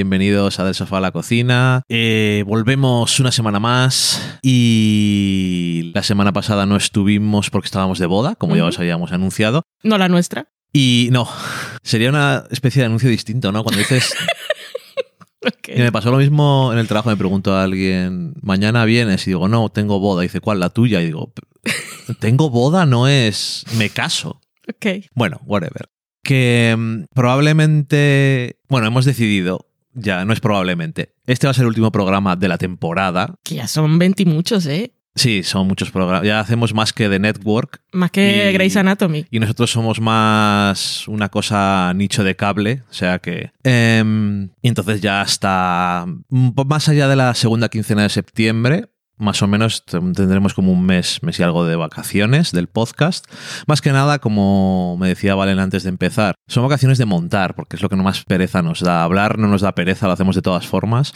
Bienvenidos a Del Sofá a la Cocina. Eh, volvemos una semana más y la semana pasada no estuvimos porque estábamos de boda, como ya os habíamos anunciado. No la nuestra. Y no, sería una especie de anuncio distinto, ¿no? Cuando dices... Ok. Y me pasó lo mismo en el trabajo, me pregunto a alguien, mañana vienes y digo, no, tengo boda. Y dice, ¿cuál? La tuya. Y digo, tengo boda no es, me caso. Ok. Bueno, whatever. Que mm, probablemente, bueno, hemos decidido, ya, no es probablemente, este va a ser el último programa de la temporada. Que ya son 20 y muchos, ¿eh? Sí, son muchos programas, ya hacemos más que The Network Más que Y- Grey's Anatomy. y nosotros somos más una cosa nicho de cable, o sea que... em, entonces ya hasta más allá de la segunda quincena de septiembre, más o menos tendremos como un mes, mes y algo de vacaciones del podcast. Más que nada, como me decía Valen antes de empezar, son vacaciones de montar, porque es lo que no más pereza nos da. Hablar no nos da pereza, lo hacemos de todas formas.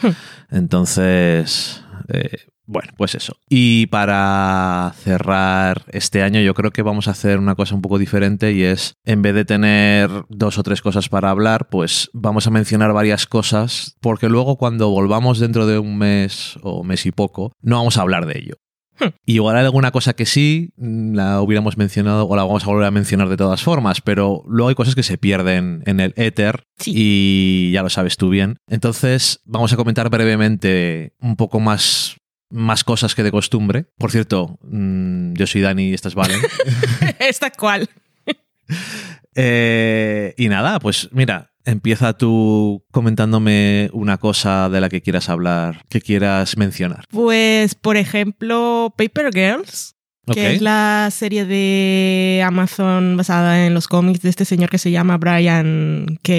Entonces, eh, bueno, pues eso. Y para cerrar este año, yo creo que vamos a hacer una cosa un poco diferente y es, en vez de tener dos o tres cosas para hablar, pues vamos a mencionar varias cosas, porque luego cuando volvamos dentro de un mes o mes y poco, no vamos a hablar de ello. Hmm. Igual hay alguna cosa que sí la hubiéramos mencionado o la vamos a volver a mencionar de todas formas, pero luego hay cosas que se pierden en el éter Sí. y ya lo sabes tú bien. Entonces vamos a comentar brevemente un poco más, más cosas que de costumbre. Por cierto, mm, yo soy Dani y esta es Valen. Esta cual. Eh, y nada, pues mira, empieza tú comentándome una cosa de la que quieras hablar, que quieras mencionar. Pues, por ejemplo, Paper Girls, que es la serie de Amazon basada en los cómics de este señor que se llama Brian K.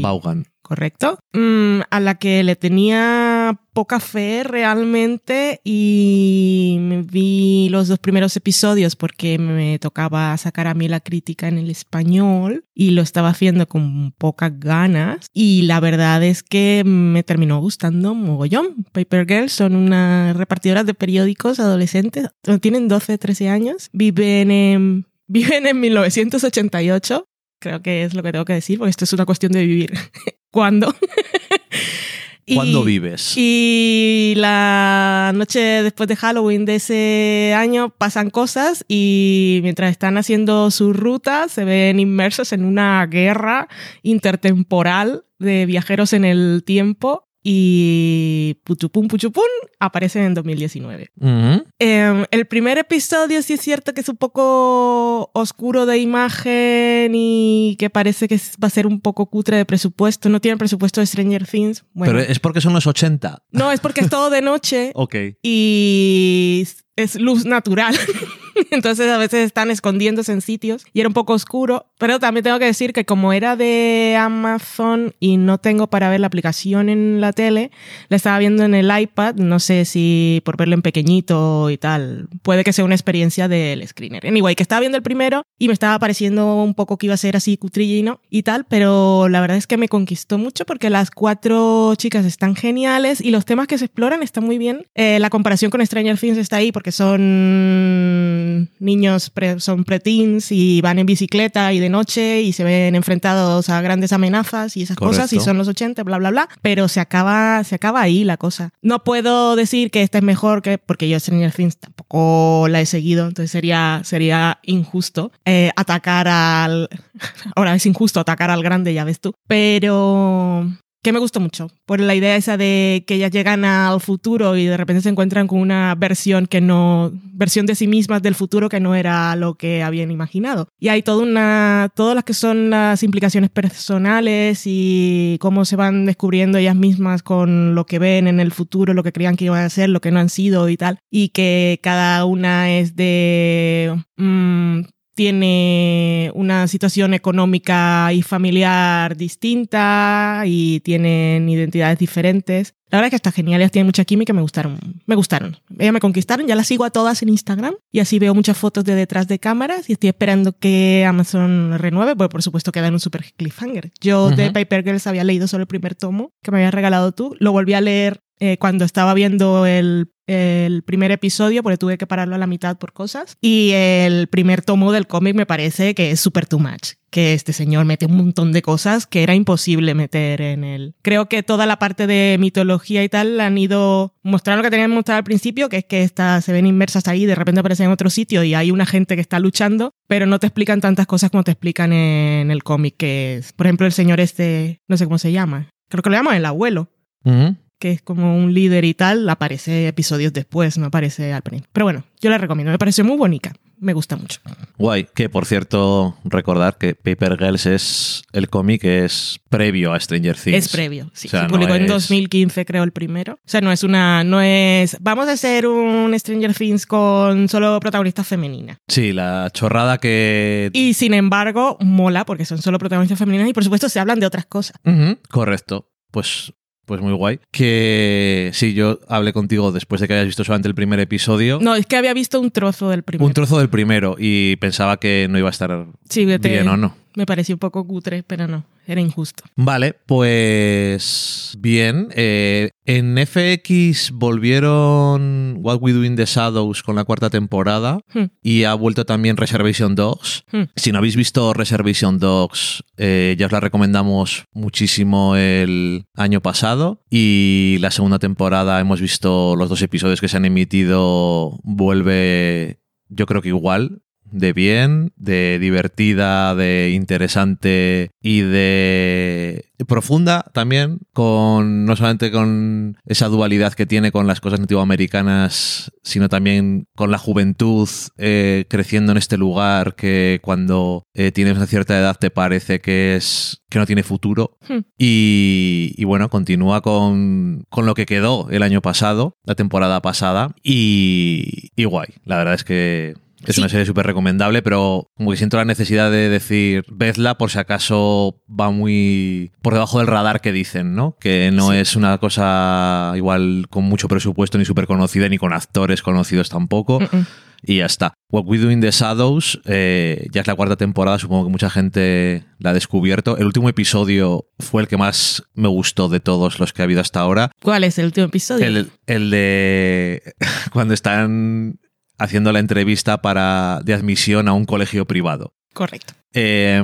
Vaughan. ¿correcto? Mm, a la que le tenía poca fe realmente y vi los dos primeros episodios porque me tocaba sacar a mí la crítica en el español y lo estaba haciendo con pocas ganas y la verdad es que me terminó gustando mogollón. Paper Girls son unas repartidoras de periódicos adolescentes, tienen 12, 13 años, viven en, viven en 1988 creo que es lo que tengo que decir, porque esto es una cuestión de vivir. ¿Cuándo? Y- ¿Cuándo vives? Y la noche después de Halloween de ese año pasan cosas y mientras están haciendo su ruta se ven inmersos en una guerra intertemporal de viajeros en el tiempo y puchupum puchupum aparecen en 2019. Ujú. Eh, el primer episodio sí es cierto que es un poco oscuro de imagen y que parece que va a ser un poco cutre de presupuesto. No tiene el presupuesto de Stranger Things. Bueno, Pero es porque son los 80. no, es porque es todo de noche Ok. y es luz natural. Entonces a veces están escondiéndose en sitios y era un poco oscuro. Pero también tengo que decir que como era de Amazon y no tengo para ver la aplicación en la tele, la estaba viendo en el iPad. No sé si por verlo en pequeñito y tal. Puede que sea una experiencia del screener. Anyway, que estaba viendo el primero y me estaba pareciendo un poco que iba a ser así cutrillino y tal. Pero la verdad es que me conquistó mucho porque las cuatro chicas están geniales y los temas que se exploran están muy bien. Eh, la comparación con Stranger Things está ahí porque son niños, pre- son preteens y van en bicicleta y de noche y se ven enfrentados a grandes amenazas y esas cosas y son los 80, bla, bla, bla. Pero se acaba, se acaba ahí la cosa. No puedo decir que esta es mejor que, porque yo Stranger Things tampoco la he seguido, entonces sería, sería injusto eh, atacar al... Ahora es injusto atacar al grande, ya ves tú. Pero que me gustó mucho por la idea esa de que ellas llegan al futuro y de repente se encuentran con una versión que no versión de sí mismas del futuro que no era lo que habían imaginado. Y hay toda una todas las que son las implicaciones personales y cómo se van descubriendo ellas mismas con lo que ven en el futuro lo que creían que iban a ser lo que no han sido y tal. Y que cada una es de mm, tiene una situación económica y familiar distinta y tienen identidades diferentes. La verdad es que está genial, ellas tienen mucha química me gustaron. Me gustaron. Ellas me conquistaron, ya las sigo a todas en Instagram y así veo muchas fotos de detrás de cámaras y estoy esperando que Amazon renueve, porque por supuesto queda en un super cliffhanger. Yo de Ujú. Paper Girls había leído solo el primer tomo que me habías regalado tú, lo volví a leer eh, cuando estaba viendo el, el primer episodio, porque tuve que pararlo a la mitad por cosas. Y el primer tomo del cómic me parece que es super too much. Que este señor mete un montón de cosas que era imposible meter en él. Creo que toda la parte de mitología y tal han ido mostrando lo que tenían que mostrar al principio, que es que estas se ven inmersas ahí, de repente aparecen en otro sitio y hay una gente que está luchando, pero no te explican tantas cosas como te explican en el cómic, que es, por ejemplo, el señor este, no sé cómo se llama, creo que lo llaman el abuelo Ujú. Que es como un líder y tal, aparece episodios después, no aparece al principio. Pero bueno, yo la recomiendo, me pareció muy bonita, me gusta mucho. Guay. Que por cierto, recordar que Paper Girls es el cómic que es previo a Stranger Things. Es previo, sí. O sea, se no publicó en es- 2015, creo, el primero. O sea, no es una, no es, vamos a hacer un Stranger Things con solo protagonistas femeninas. Sí, la chorrada que. Y sin embargo, mola porque son solo protagonistas femeninas y por supuesto se hablan de otras cosas. Correcto. Pues, pues muy guay. Que sí, yo hablé contigo después de que hayas visto solamente el primer episodio. No, es que había visto un trozo del primero. Un trozo del primero y pensaba que no iba a estar Sí, te- bien o no. Me pareció un poco cutre, pero no, era injusto. Vale, pues bien. eh, en FX volvieron What We Do in the Shadows con la cuarta temporada Hmm. y ha vuelto también Reservation Dogs. Hmm. Si no habéis visto Reservation Dogs, eh, ya os la recomendamos muchísimo el año pasado y la segunda temporada hemos visto los dos episodios que se han emitido, vuelve yo creo que igual, de bien, de divertida, de interesante y de profunda también, con no solamente con esa dualidad que tiene con las cosas nativoamericanas, sino también con la juventud eh, creciendo en este lugar que cuando eh, tienes una cierta edad te parece que es que no tiene futuro. Hmm. Y, y bueno, continúa con, con lo que quedó el año pasado, la temporada pasada, y, y guay. La verdad es que es Sí. una serie súper recomendable, pero como que siento la necesidad de decir, vedla por si acaso va muy por debajo del radar que dicen, ¿no? Que no Sí. es una cosa igual con mucho presupuesto ni súper conocida, ni con actores conocidos tampoco. Mm, mm. Y ya está. What We Do in the Shadows eh, ya es la cuarta temporada, supongo que mucha gente la ha descubierto. El último episodio fue el que más me gustó de todos los que ha habido hasta ahora. ¿Cuál es el último episodio? El, el de cuando están haciendo la entrevista para, de admisión a un colegio privado. Correcto. Eh,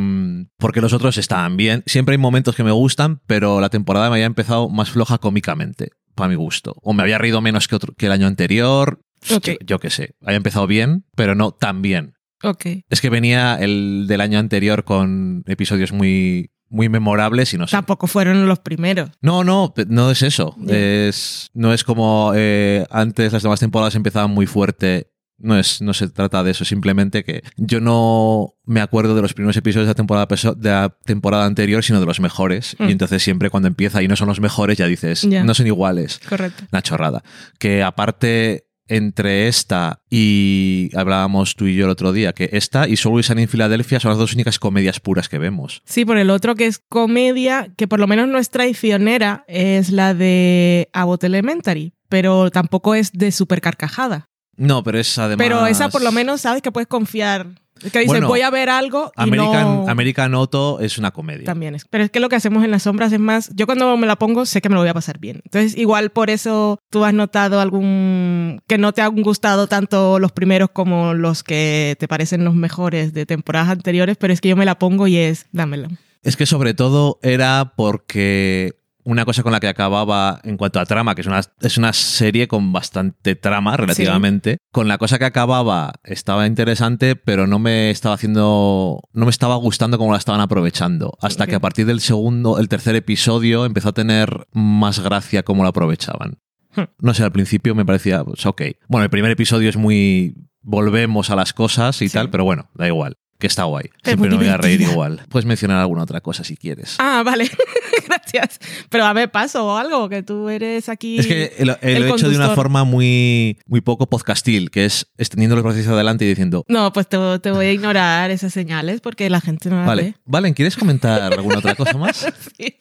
porque los otros estaban bien. Siempre hay momentos que me gustan, pero la temporada me había empezado más floja cómicamente, para mi gusto. O me había reído menos que, otro, que el año anterior. Yo, yo qué sé. Había empezado bien, pero no tan bien. Ok. Es que venía el del año anterior con episodios muy, muy memorables y no sé. Tampoco fueron los primeros. No, no, no es eso. Es, no es como eh, antes las demás temporadas empezaban muy fuerte. No, es, no se trata de eso, simplemente que yo no me acuerdo de los primeros episodios de la temporada, de la temporada anterior, sino de los mejores. Mm. Y entonces siempre cuando empieza y no son los mejores, ya dices, no son iguales. Correcto. Una chorrada. Que aparte, entre esta y hablábamos tú y yo el otro día, que esta y Solo Sunny en Filadelfia son las dos únicas comedias puras que vemos. Sí, por el otro que es comedia, que por lo menos no es traicionera, es la de Abbott Elementary, pero tampoco es de super carcajada. No, pero es además. Pero esa por lo menos sabes que puedes confiar. Es que dices, Bueno, voy a ver algo y American, no... American Auto es una comedia. También es. Pero es que lo que hacemos en las sombras es más. Yo cuando me la pongo sé que me lo voy a pasar bien. Entonces, igual por eso tú has notado algún. que no te han gustado tanto los primeros como los que te parecen los mejores de temporadas anteriores, pero es que yo me la pongo y es. dámela. Es que sobre todo era porque una cosa con la que acababa en cuanto a trama, que es una, es una serie con bastante trama relativamente, con la cosa que acababa estaba interesante, pero no me estaba haciendo, no me estaba gustando como la estaban aprovechando. Hasta que a partir del segundo, el tercer episodio empezó a tener más gracia cómo lo aprovechaban. Hmm. No sé, al principio me parecía, pues ok. Bueno, el primer episodio es muy, volvemos a las cosas y Sí. tal, pero bueno, da igual. Que está guay. Es Siempre me voy a reír igual. Puedes mencionar alguna otra cosa si quieres. Ah, vale. Gracias. Pero dame paso o algo, que tú eres aquí. Es que lo, he hecho de una forma muy, muy poco podcastil, que es extendiendo el proceso adelante y diciendo, No, pues te, te voy a ignorar esas señales porque la gente no las vale, ve. Valen, ¿quieres comentar alguna otra cosa más? Sí.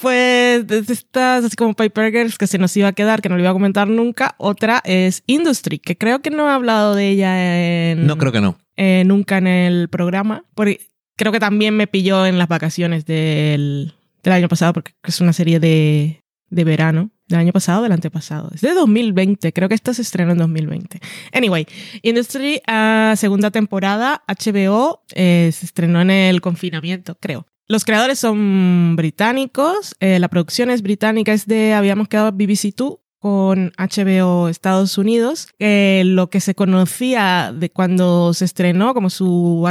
Pues de estas, así como Paper Girls, que se nos iba a quedar, que no lo iba a comentar nunca. Otra es Industry, que creo que no he hablado de ella en, No, creo que no. Eh, nunca en el programa. Porque creo que también me pilló en las vacaciones del, del año pasado, porque es una serie de, de verano. Del año pasado, del antepasado. Es de 2020. Creo que esta se estrenó en 2020. Anyway, Industry, uh, segunda temporada, HBO, eh, se estrenó en el confinamiento, creo. Los creadores son británicos, eh, la producción es británica, es de, habíamos quedado BBC Two con HBO Estados Unidos. Eh, lo que se conocía de cuando se estrenó como su,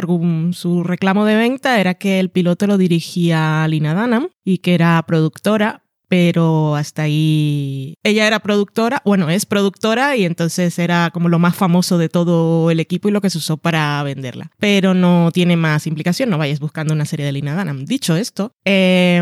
su reclamo de venta era que el piloto lo dirigía Lina Dunham y que era productora, pero hasta ahí ella era productora, bueno, es productora y entonces era como lo más famoso de todo el equipo y lo que se usó para venderla. Pero no tiene más implicación, no vayas buscando una serie de Lina Dunham. Dicho esto, eh,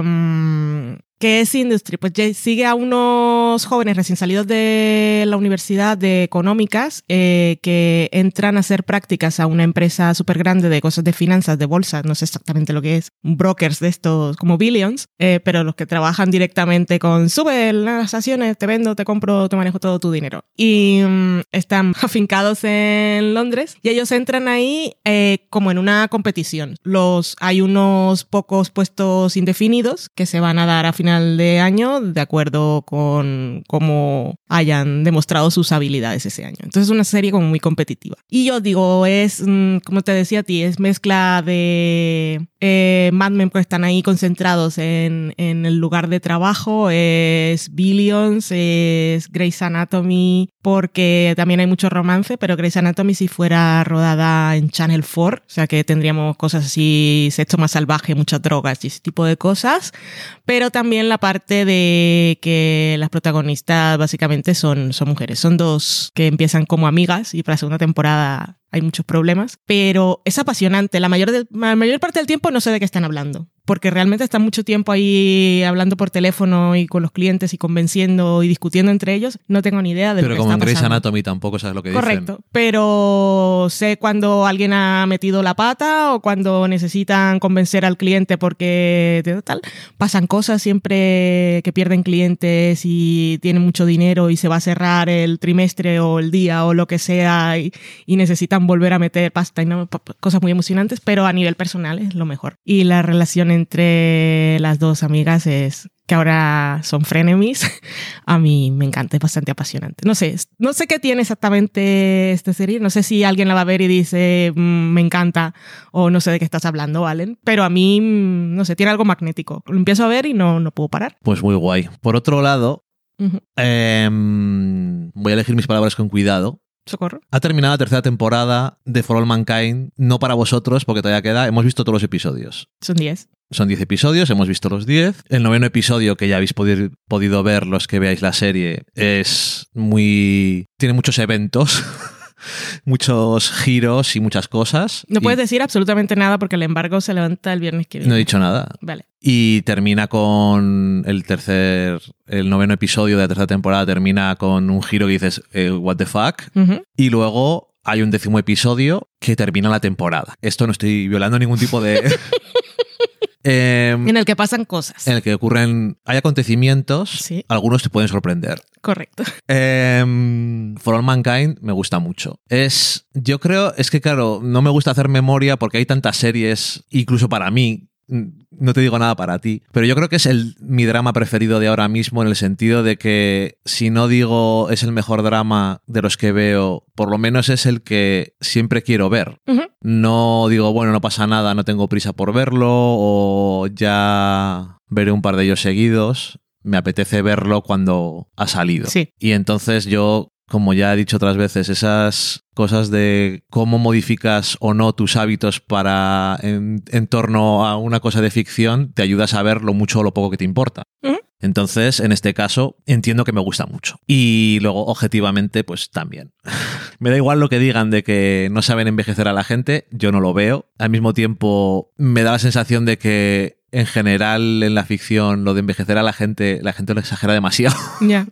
¿Qué es Industry? Pues sigue a unos jóvenes recién salidos de la Universidad de Económicas eh, que entran a hacer prácticas a una empresa súper grande de cosas de finanzas, de bolsa, no sé exactamente lo que es, brokers de estos como Billions, eh, pero los que trabajan directamente con sube las acciones, te vendo, te compro, te manejo todo tu dinero. Y mm, están afincados en Londres y ellos entran ahí eh, como en una competición. Los, hay unos pocos puestos indefinidos que se van a dar a final de año de acuerdo con cómo hayan demostrado sus habilidades ese año. Entonces es una serie como muy competitiva. Y yo digo, es, mm, como te decía a ti, es mezcla de eh, Mad Men, pues están ahí concentrados en, en el lugar de trabajo, es Billions, es Grey's Anatomy, porque también hay mucho romance, pero Grey's Anatomy si fuera rodada en Channel 4, o sea que tendríamos cosas así, sexo más salvaje, muchas drogas y ese tipo de cosas, pero también la parte de que las protagonistas básicamente son, son mujeres, son dos que empiezan como amigas y para la segunda temporada hay muchos problemas, pero es apasionante. La mayor, la mayor parte del tiempo no sé de qué están hablando porque realmente están mucho tiempo ahí hablando por teléfono y con los clientes y convenciendo y discutiendo entre ellos. No tengo ni idea de pero lo que como está en Grey's pasando. Anatomy tampoco sabes lo que Correcto, dicen. pero sé cuando alguien ha metido la pata o cuando necesitan convencer al cliente porque de tal, pasan cosas siempre que pierden clientes y tienen mucho dinero y se va a cerrar el trimestre o el día o lo que sea y, y necesitan volver a meter pasta y no, cosas muy emocionantes, pero a nivel personal es lo mejor. Y la relación entre las dos amigas es que ahora son frenemies, a mí me encanta, es bastante apasionante. No sé, no sé qué tiene exactamente esta serie, no sé si alguien la va a ver y dice, mm, me encanta, o no sé de qué estás hablando, Valen, pero a mí, mm, no sé, tiene algo magnético. Lo empiezo a ver y no, no puedo parar. Pues muy guay. Por otro lado, Ujú. em, voy a elegir mis palabras con cuidado. Socorro. Ha terminado la tercera temporada de For All Mankind, no para vosotros, porque todavía queda. Hemos visto todos los episodios. Son 10. Son 10 episodios, hemos visto los 10. El noveno episodio, que ya habéis podi- podido ver los que veáis la serie, es muy. tiene muchos eventos, muchos giros y muchas cosas. No Y puedes decir absolutamente nada porque el embargo se levanta el viernes que viene. No he dicho nada. Vale. Y termina con el tercer. El noveno episodio de la tercera temporada termina con un giro que dices, eh, ¿What the fuck? Y luego hay un décimo episodio que termina la temporada. Esto no estoy violando ningún tipo de. Em, En el que pasan cosas. en el que ocurren. Hay acontecimientos, Sí. algunos te pueden sorprender. Correcto. Em, For All Mankind me gusta mucho. Es. Yo creo. Es que, claro, no me gusta hacer memoria porque hay tantas series, incluso para mí. No te digo nada para ti, pero yo creo que es el, mi drama preferido de ahora mismo en el sentido de que si no digo es el mejor drama de los que veo, por lo menos es el que siempre quiero ver. No digo, bueno, no pasa nada, no tengo prisa por verlo o ya veré un par de ellos seguidos. Me apetece verlo cuando ha salido. Sí. Y entonces yo, como ya he dicho otras veces, esas cosas de cómo modificas o no tus hábitos para en, torno a una cosa de ficción, te ayuda a saber lo mucho o lo poco que te importa. Entonces, en este caso, entiendo que me gusta mucho. Y luego, objetivamente, pues también. me da igual lo que digan de que no saben envejecer a la gente, yo no lo veo. Al mismo tiempo, me da la sensación de que en general en la ficción lo de envejecer a la gente, la gente lo exagera demasiado. Ya.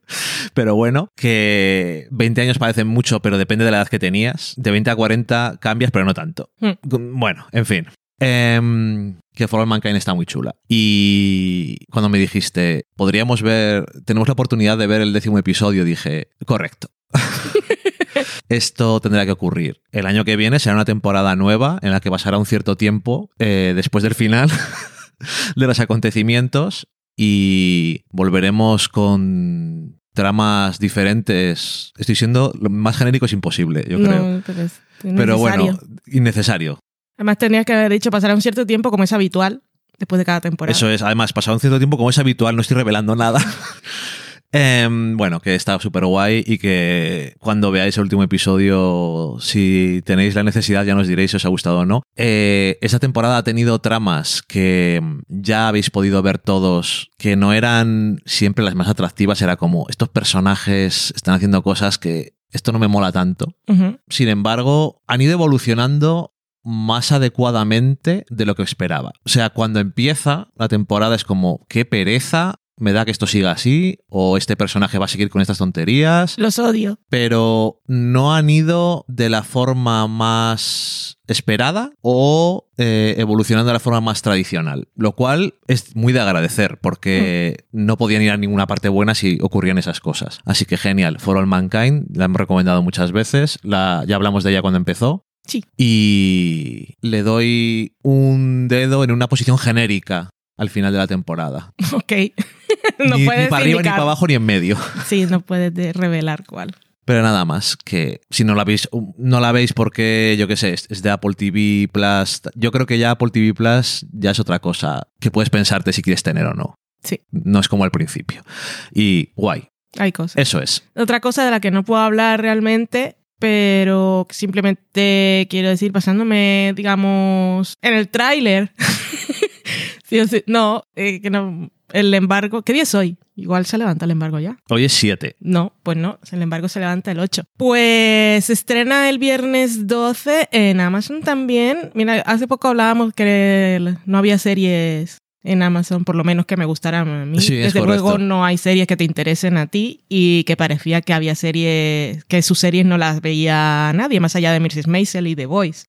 Pero bueno, que 20 años parecen mucho, pero depende de la edad que tenías. De 20 a 40 cambias, pero no tanto. Mm. Bueno, en fin. Em, que For All Mankind está muy chula. Y cuando me dijiste, podríamos ver, tenemos la oportunidad de ver el décimo episodio, dije, correcto. Esto tendrá que ocurrir. El año que viene será una temporada nueva en la que pasará un cierto tiempo eh, después del final de los acontecimientos y volveremos con tramas diferentes. Estoy siendo lo más genérico es imposible, yo creo. Pero, es Pero bueno, innecesario. Además, tenías que haber dicho pasará un cierto tiempo, como es habitual, después de cada temporada. Eso es, además, pasado un cierto tiempo, como es habitual, no estoy revelando nada. Em, bueno, que está súper guay y que cuando veáis el último episodio, si tenéis la necesidad, ya nos diréis si os ha gustado o no. Eh, esta temporada ha tenido tramas que ya habéis podido ver todos, que no eran siempre las más atractivas, era como estos personajes están haciendo cosas que esto no me mola tanto. Sin embargo, han ido evolucionando más adecuadamente de lo que esperaba. O sea, cuando empieza la temporada es como, qué pereza, me da que esto siga así, o este personaje va a seguir con estas tonterías, Los odio. pero no han ido de la forma más esperada o eh, evolucionando de la forma más tradicional, lo cual es muy de agradecer porque no podían ir a ninguna parte buena si ocurrían esas cosas. Así que genial, For All Mankind, la hemos recomendado muchas veces, la, ya hablamos de ella cuando empezó. Sí. Y le doy un dedo en una posición genérica al final de la temporada. Ok. no ni, puedes ni para arriba, ni para abajo, ni en medio. Sí, no puedes de- revelar cuál. Pero nada más, que si no la veis, no la veis porque, yo qué sé, es de Apple TV Plus. Yo creo que ya Apple TV Plus ya es otra cosa que puedes pensarte si quieres tener o no. Sí. No es como al principio. Y guay, Hay cosas. eso es. Otra cosa de la que no puedo hablar realmente, pero simplemente quiero decir, basándome, digamos, en el tráiler. No, eh, que no, el embargo, ¿qué día es hoy? Igual se levanta el embargo ya. Hoy es 7. No, pues no, el embargo se levanta el 8. Pues se estrena el viernes 12 en Amazon también. Mira, hace poco hablábamos que no había series en Amazon, por lo menos que me gustaran a mí. Sí, es Desde luego no hay series que te interesen a ti y que parecía que había series, que sus series no las veía nadie, más allá de Mrs. Maisel y The Voice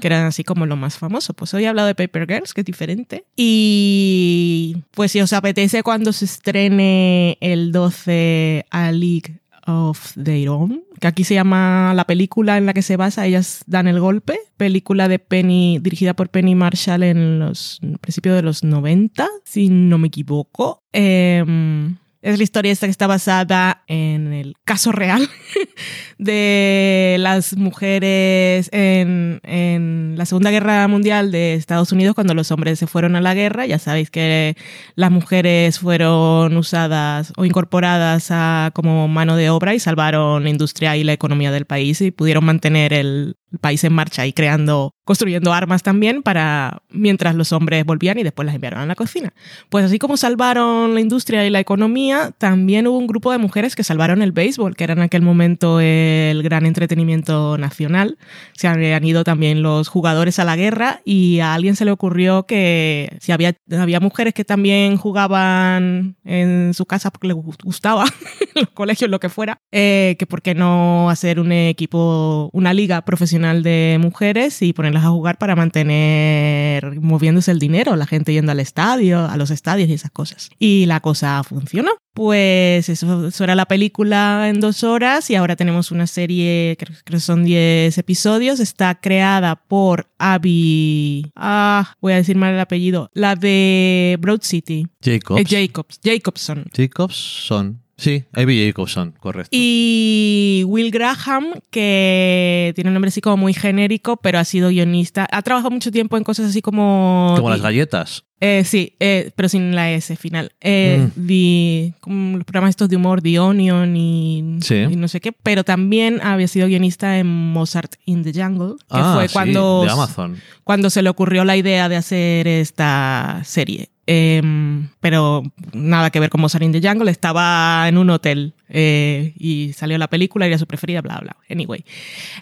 que eran así como lo más famoso. Pues hoy he hablado de Paper Girls, que es diferente. Y pues si os apetece cuando se estrene el 12 a League of Their Own, que aquí se llama la película en la que se basa, ellas dan el golpe, película de Penny, dirigida por Penny Marshall en los principios de los 90, si no me equivoco. Em, es la historia esta que está basada en el caso real de las mujeres en, en la Segunda Guerra Mundial de Estados Unidos cuando los hombres se fueron a la guerra. Ya sabéis que las mujeres fueron usadas o incorporadas a, como mano de obra y salvaron la industria y la economía del país y pudieron mantener el, el país en marcha y creando, construyendo armas también para mientras los hombres volvían y después las enviaron a la cocina. Pues así como salvaron la industria y la economía, también hubo un grupo de mujeres que salvaron el béisbol, que era en aquel momento el gran entretenimiento nacional. Se habían ido también los jugadores a la guerra y a alguien se le ocurrió que si había, había mujeres que también jugaban en su casa porque les gustaba, en los colegios, lo que fuera, eh, que por qué no hacer un equipo, una liga profesional de mujeres y ponerlas a jugar para mantener moviéndose el dinero, la gente yendo al estadio, a los estadios y esas cosas. Y la cosa funcionó. Pues eso, eso era la película en dos horas y ahora tenemos una serie, creo, creo que son 10 episodios. Está creada por Abby. Ah, voy a decir mal el apellido. La de Broad City. Jacobs. Eh, Jacobs. Jacobson. Jacobson. Sí, Abby Jacobson, correcto. Y Will Graham, que tiene un nombre así como muy genérico, pero ha sido guionista. Ha trabajado mucho tiempo en cosas así como. Como las galletas. Eh, sí, eh, pero sin la S final. Eh, Mm. The- como los programas estos de humor, The Onion y, Sí. y no sé qué. Pero también había sido guionista en Mozart in the Jungle, que ah, fue sí, cuando, de Amazon. cuando se le ocurrió la idea de hacer esta serie. Em, pero nada que ver con Mozart in the Jungle. Estaba en un hotel eh, y salió la película, era su preferida, bla, bla. Anyway.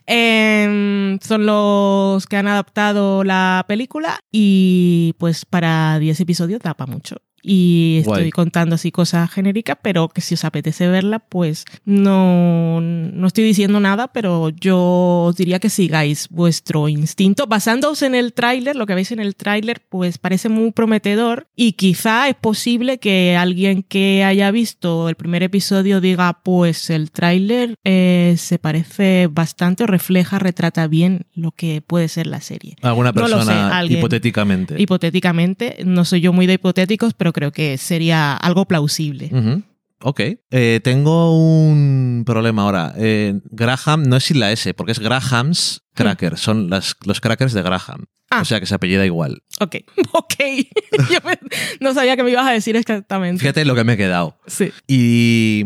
Em, son los que han adaptado la película y pues para 10 episodios da para mucho. Y estoy Guay. contando así cosas genéricas, pero que si os apetece verla, pues no, no estoy diciendo nada, pero yo os diría que sigáis vuestro instinto. Basándoos en el tráiler, lo que veis en el tráiler, pues parece muy prometedor y quizá es posible que alguien que haya visto el primer episodio diga, pues el tráiler eh, se parece bastante o refleja, retrata bien lo que puede ser la serie. Alguna No lo sé, persona, alguien. hipotéticamente. Hipotéticamente, no soy yo muy de hipotéticos, pero creo que sería algo plausible. Ujú. Ok. Eh, tengo un problema ahora. Eh, Graham no es sin la S, porque es Graham's Crackers. Son las, los crackers de Graham. Ah. O sea que se apellida igual. Ok, ok. Yo me- no sabía que me ibas a decir exactamente. Fíjate lo que me he quedado. Sí. Y.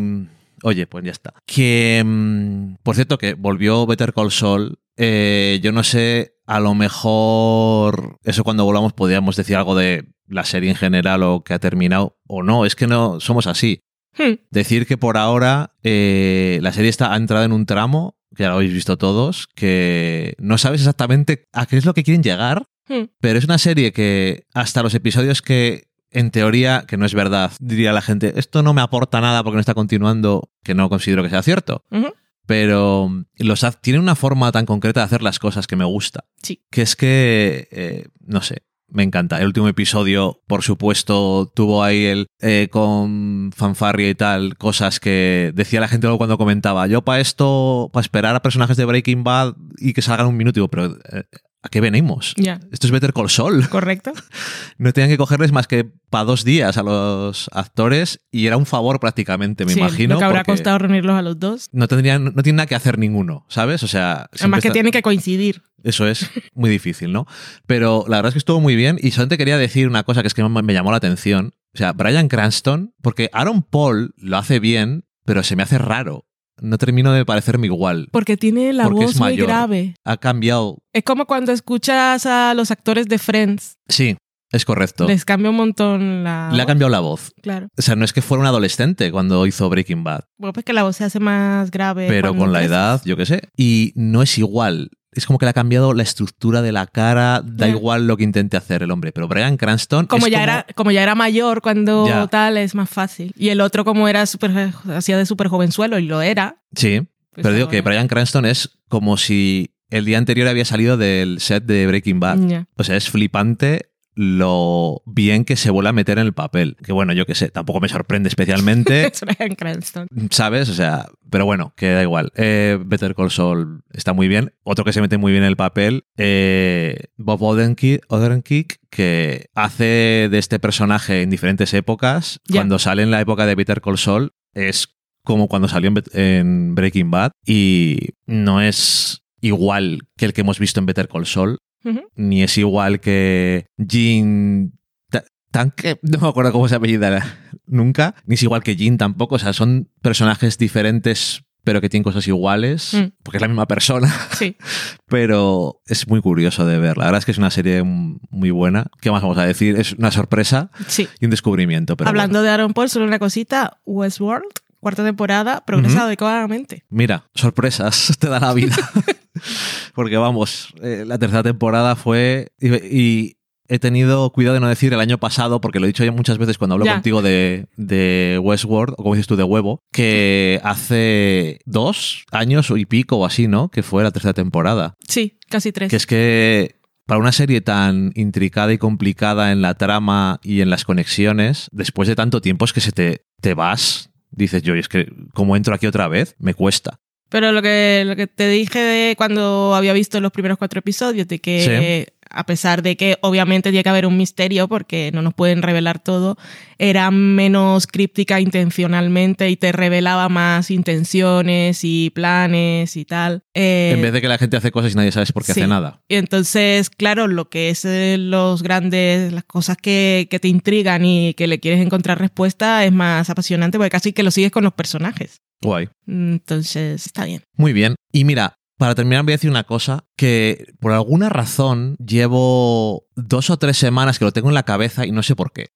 Oye, pues ya está. Que. mm, Por cierto, que volvió Better Call Saul. Eh, yo no sé, a lo mejor. Eso cuando volvamos podríamos decir algo de la serie en general o que ha terminado. O no, es que no somos así. Hmm, Decir que por ahora eh, la serie está ha entrado en un tramo, que ya lo habéis visto todos, que no sabes exactamente a qué es lo que quieren llegar, hmm. pero es una serie que hasta los episodios que en teoría, que no es verdad, diría la gente, esto no me aporta nada porque no está continuando, que no considero que sea cierto. Pero los haz- tiene una forma tan concreta de hacer las cosas que me gusta. Sí. Que es que, eh, no sé, me encanta. El último episodio, por supuesto, tuvo ahí el eh, con fanfarria y tal, cosas que decía la gente luego cuando comentaba. Yo para esto, para esperar a personajes de Breaking Bad y que salgan un minuto, digo, pero eh, ¿a qué venimos? Esto es Better Call Saul. correcto. No tenían que cogerles más que para dos días a los actores y era un favor prácticamente, me Sí, imagino. Lo que habrá costado reunirlos a los dos. No tendrían, no tienen nada que hacer ninguno, ¿sabes? O sea, Además que está- tienen que coincidir. eso es muy difícil, ¿no? Pero la verdad es que estuvo muy bien y solamente quería decir una cosa que es que me me llamó la atención. O sea, Brian Cranston, porque Aaron Paul lo hace bien, pero se me hace raro. No termino de parecerme igual. Porque tiene la Porque voz muy grave. Ha cambiado. Es como cuando escuchas a los actores de Friends. Sí, es correcto. Les cambia un montón la. Le ha cambiado la voz. Claro. O sea, no es que fuera un adolescente cuando hizo Breaking Bad, Bueno, pues que la voz se hace más grave. pero con la creces. edad, yo qué sé. Y no es igual. Es como que le ha cambiado la estructura de la cara, da igual lo que intente hacer el hombre. Pero Brian Cranston. Como es ya, era, como ya era mayor cuando Ya. tal, es más fácil. Y el otro, como era súper. hacía de súper jovenzuelo y lo era. Sí, pues pero digo que Brian Cranston es como si el día anterior había salido del set de Breaking Bad. O sea, es flipante lo bien que se vuelve a meter en el papel. Que bueno, yo qué sé, tampoco me sorprende especialmente. ¿Sabes? O sea, pero bueno, que da igual. Eh, Better Call Saul está muy bien. Otro que se mete muy bien en el papel, eh, Bob Odenkirk, Odenkirk, que hace de este personaje en diferentes épocas. Cuando sale en la época de Better Call Saul, es como cuando salió en, en Breaking Bad y no es igual que el que hemos visto en Better Call Saul, Ni es igual que Jean Ta- Tanque, no me acuerdo cómo se apellida nunca, ni es igual que Jean tampoco, o sea, son personajes diferentes pero que tienen cosas iguales, Mm. porque es la misma persona, Sí. pero es muy curioso de ver. La verdad es que es una serie muy buena. ¿Qué más vamos a decir? Es una sorpresa Sí. y un descubrimiento. Pero Hablando de Aaron Paul, solo una cosita. Westworld, cuarta temporada, progresa Ujú. adecuadamente. Mira, sorpresas te da la vida. Porque vamos, eh, la tercera temporada fue. Y, y he tenido cuidado de no decir el año pasado, porque lo he dicho ya muchas veces cuando hablo Ya. contigo de, de Westworld, o como dices tú, de huevo, que hace dos años y pico o así, ¿no? Que fue la tercera temporada. Sí, casi tres. Que es que. Para una serie tan intricada y complicada en la trama y en las conexiones, después de tanto tiempo es que se te, te vas, dices yo, y es que como entro aquí otra vez, me cuesta. Pero lo que, lo que te dije de cuando había visto los primeros cuatro episodios, de que a pesar de que obviamente tiene que haber un misterio porque no nos pueden revelar todo, era menos críptica intencionalmente y te revelaba más intenciones y planes y tal. Eh, En vez de que la gente hace cosas y nadie sabe por qué sí. hace nada. Y entonces, claro, lo que es eh, los grandes, las cosas que, que te intrigan y que le quieres encontrar respuesta es más apasionante porque casi que lo sigues con los personajes. Guay. Entonces, está bien. Muy bien. Y mira, para terminar voy a decir una cosa que por alguna razón llevo dos o tres semanas que lo tengo en la cabeza y no sé por qué.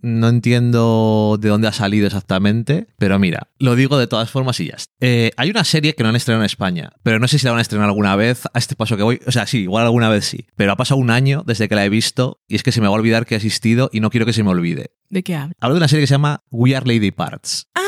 No entiendo de dónde ha salido exactamente, pero mira, lo digo de todas formas y ya está. Eh, hay una serie que no han estrenado en España, pero no sé si la van a estrenar alguna vez a este paso que voy. O sea, sí, igual alguna vez sí. Pero ha pasado un año desde que la he visto y es que se me va a olvidar que ha existido y no quiero que se me olvide. ¿De qué habla? Hablo de una serie que se llama We Are Lady Parts. Ah,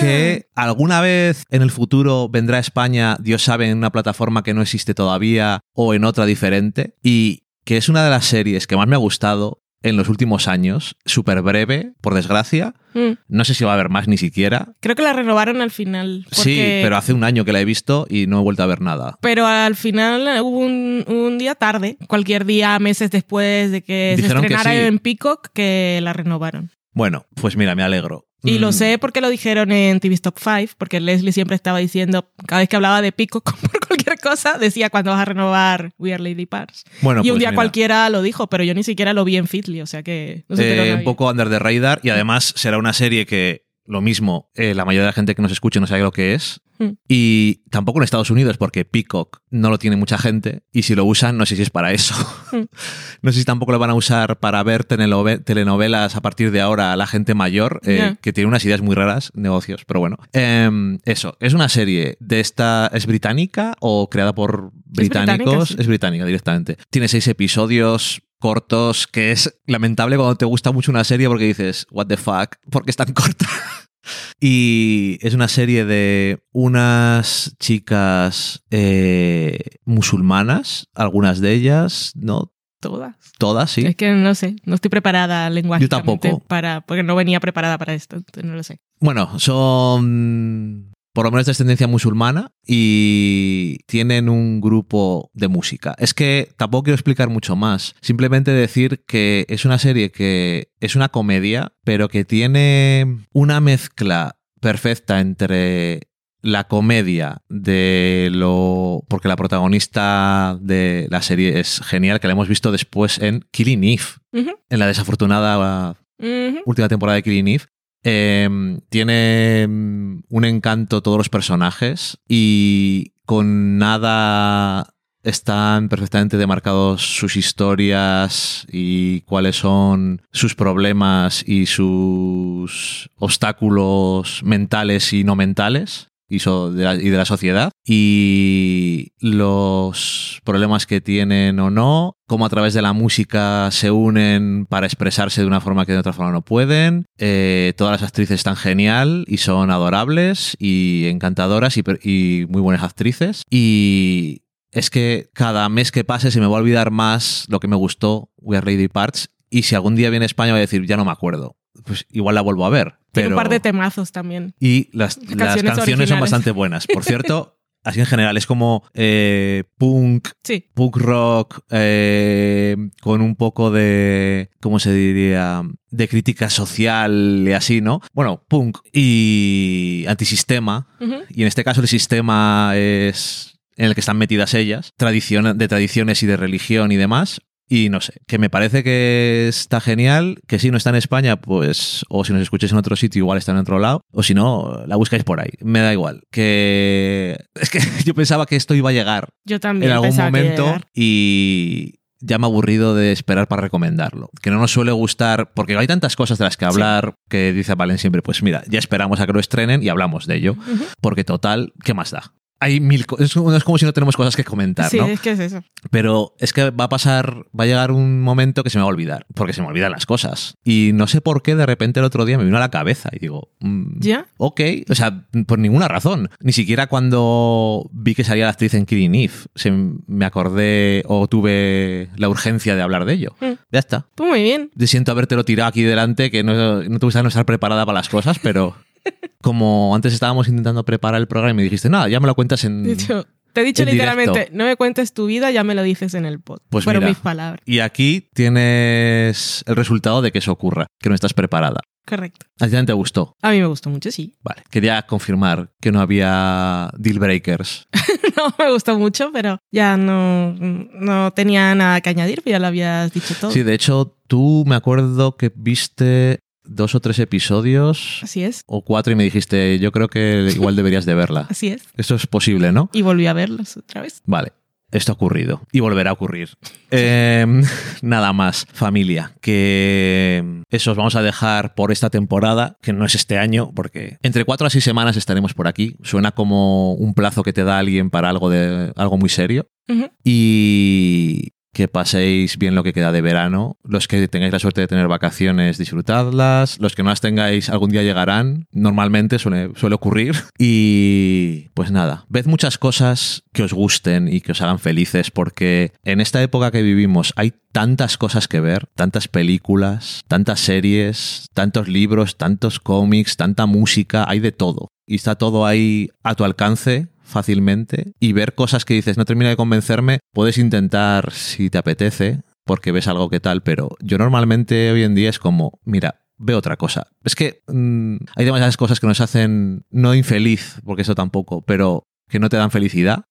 que alguna vez en el futuro vendrá a España, Dios sabe, en una plataforma que no existe todavía o en otra diferente, y que es una de las series que más me ha gustado en los últimos años, súper breve, por desgracia. Mm. No sé si va a haber más ni siquiera. Creo que la renovaron al final. Sí, porque- pero hace un año que la he visto y no he vuelto a ver nada. Pero al final hubo un, un día tarde, cualquier día, meses después de que Dijeron se que estrenara sí. en Peacock, que la renovaron. Bueno, pues mira, me alegro. Y Mm, lo sé porque lo dijeron en TV Top 5, porque Leslie siempre estaba diciendo, cada vez que hablaba de Peacock por cualquier cosa, decía cuando vas a renovar We Are Lady Parts. Bueno, y un pues día mira. cualquiera lo dijo, pero yo ni siquiera lo vi en Fitly, o sea que no Eh, un poco under the radar y además será una serie que lo mismo, eh, la mayoría de la gente que nos escuche no sabe lo que es. Mm. Y tampoco en Estados Unidos, porque Peacock no lo tiene mucha gente. Y si lo usan, no sé si es para eso. Mm. no sé si tampoco lo van a usar para ver telenove- telenovelas a partir de ahora a la gente mayor, eh, que tiene unas ideas muy raras, negocios, pero bueno. Em, eso, es una serie de esta. ¿Es británica o creada por británica, británicos? sí. es británica directamente. Tiene seis episodios cortos, que es lamentable cuando te gusta mucho una serie porque dices, what the fuck, ¿por qué es tan corta? y es una serie de unas chicas eh, musulmanas, algunas de ellas, ¿no? Todas. Todas, sí. Es que no sé, no estoy preparada lingüísticamente tampoco. para porque no venía preparada para esto, entonces no lo sé. Bueno, son por lo menos de ascendencia musulmana y tienen un grupo de música. Es que tampoco quiero explicar mucho más. Simplemente decir que es una serie que es una comedia, pero que tiene una mezcla perfecta entre la comedia de lo... porque la protagonista de la serie es genial, que la hemos visto después en Killing Eve, en la desafortunada última temporada de Killing Eve. Eh, tiene mm, un encanto todos los personajes y con nada están perfectamente demarcados sus historias y cuáles son sus problemas y sus obstáculos mentales y no mentales y, de la, sociedad y los problemas que tienen o no, cómo a través de la música se unen para expresarse de una forma que de otra forma no pueden. Eh, todas las actrices están genial y son adorables y encantadoras y muy buenas actrices. Y es que cada mes que pase se me va a olvidar más lo que me gustó We Are Lady Parts y si algún día viene a España voy a decir, ya no me acuerdo. Pues igual la vuelvo a ver. Tiene Pero... un par de temazos también. Y las, las Canciones canciones, son bastante buenas. Por cierto, así en general, es como eh, punk, Sí, punk rock, eh, con un poco de, ¿cómo se diría? De crítica social y así, ¿no? Bueno, punk y antisistema. Y en este caso el sistema es en el que están metidas ellas, tradición, de tradiciones y de religión y demás. Y no sé, que me parece que está genial, que si no está en España, pues, o si nos escucháis en otro sitio, igual está en otro lado, o si no, la buscáis por ahí, me da igual. Que es que yo pensaba que esto iba a llegar yo también en algún momento y ya me he aburrido de esperar para recomendarlo. Que no nos suele gustar, porque hay tantas cosas de las que hablar que dice Valen siempre, pues mira, ya esperamos a que lo estrenen y hablamos de ello, porque total, ¿qué más da? Hay mil es es como si no tenemos cosas que comentar, Sí, ¿no? es que es eso. Pero es que va a pasar, va a llegar un momento que se me va a olvidar, porque se me olvidan las cosas. Y no sé por qué de repente el otro día me vino a la cabeza y digo, mm, ¿Ya? ok, o sea, por ninguna razón. Ni siquiera cuando vi que salía la actriz en Killing Eve se me acordé o tuve la urgencia de hablar de ello. Mm. Ya está. Pues muy bien. Te siento habértelo tirado aquí delante, que no, no te gusta no estar preparada para las cosas, pero como antes estábamos intentando preparar el programa y me dijiste, nada, ya me lo cuentas en... De hecho, te he dicho en literalmente, directo. no me cuentes tu vida, ya me lo dices en el pod. Pues Fueron mira. mis palabras. Y aquí tienes el resultado de que eso ocurra, que no estás preparada. Correcto. ¿A ti también te gustó? A mí me gustó mucho, sí. Vale, quería confirmar que no había deal breakers. No me gustó mucho, pero ya no, no tenía nada que añadir, ya lo habías dicho todo. Sí, de hecho, tú me acuerdo que viste dos o tres episodios Así es, o cuatro y me dijiste, yo creo que igual deberías de verla. así es. Esto es posible, ¿no? Y volví a verlos otra vez. Vale. Esto ha ocurrido y volverá a ocurrir. Eh, nada más, familia, que eso os vamos a dejar por esta temporada, que no es este año, porque entre cuatro a seis semanas estaremos por aquí. Suena como un plazo que te da alguien para algo, de, algo muy serio. Y que paséis bien lo que queda de verano. Los que tengáis la suerte de tener vacaciones, disfrutadlas. Los que no las tengáis, algún día llegarán. Normalmente suele, suele ocurrir. Y pues nada, ved muchas cosas que os gusten y que os hagan felices, porque en esta época que vivimos hay tantas cosas que ver, tantas películas, tantas series, tantos libros, tantos cómics, tanta música, hay de todo. Y está todo ahí a tu alcance fácilmente y ver cosas que dices no termina de convencerme, puedes intentar si te apetece porque ves algo que tal, pero yo normalmente hoy en día es como, mira, ve otra cosa. Es que mm, hay demasiadas cosas que nos hacen no infeliz, porque eso tampoco, pero que no te dan felicidad,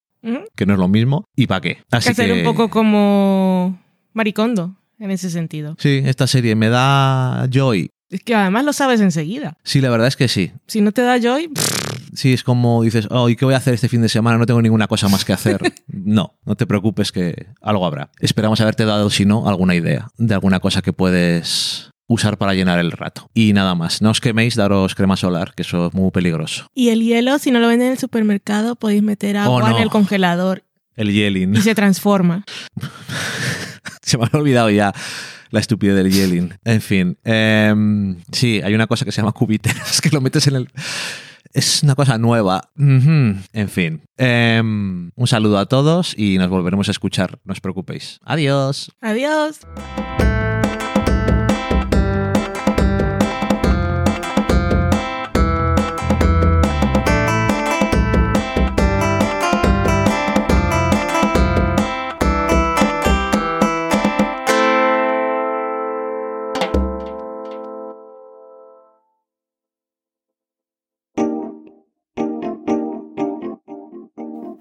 que no es lo mismo, ¿y para qué? Hay Así que ser un poco como Maricondo en ese sentido. Sí, esta serie me da joy. Es que además lo sabes enseguida. Sí, la verdad es que sí. Si no te da joy, pff, Sí, es como dices, oh, ¿y qué voy a hacer este fin de semana? No tengo ninguna cosa más que hacer. no, no te preocupes que algo habrá. Esperamos haberte dado, si no, alguna idea de alguna cosa que puedes usar para llenar el rato. Y nada más, no os queméis, daros crema solar, que eso es muy peligroso. Y el hielo, si no lo venden en el supermercado, podéis meter agua Oh, no. en el congelador El yelling. y se transforma. Se me había olvidado ya la estupidez del yelling. En fin, em, sí, hay una cosa que se llama cubiteras, que lo metes en el... Es una cosa nueva. En fin, em, un saludo a todos y nos volveremos a escuchar, no os preocupéis. Adiós. Adiós.